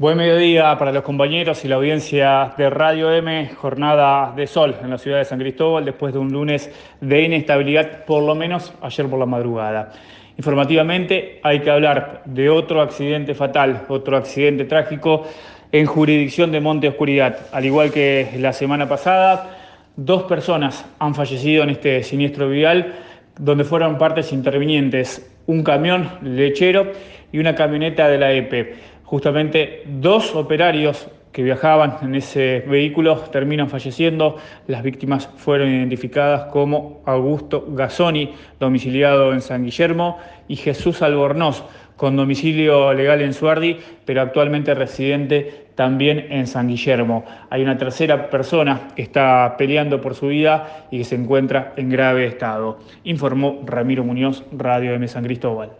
Buen mediodía para los compañeros y la audiencia de Radio M, jornada de sol en la ciudad de San Cristóbal después de un lunes de inestabilidad, por lo menos ayer por la madrugada. Informativamente hay que hablar de otro accidente fatal, otro accidente trágico en jurisdicción de Monte Oscuridad. Al igual que la semana pasada, dos personas han fallecido en este siniestro vial donde fueron partes intervinientes, un camión lechero y una camioneta de la EPE. Justamente dos operarios que viajaban en ese vehículo terminan falleciendo. Las víctimas fueron identificadas como Augusto Gazzoni, domiciliado en San Guillermo, y Jesús Albornoz, con domicilio legal en Suardi, pero actualmente residente también en San Guillermo. Hay una tercera persona que está peleando por su vida y que se encuentra en grave estado, informó Ramiro Muñoz, Radio M San Cristóbal.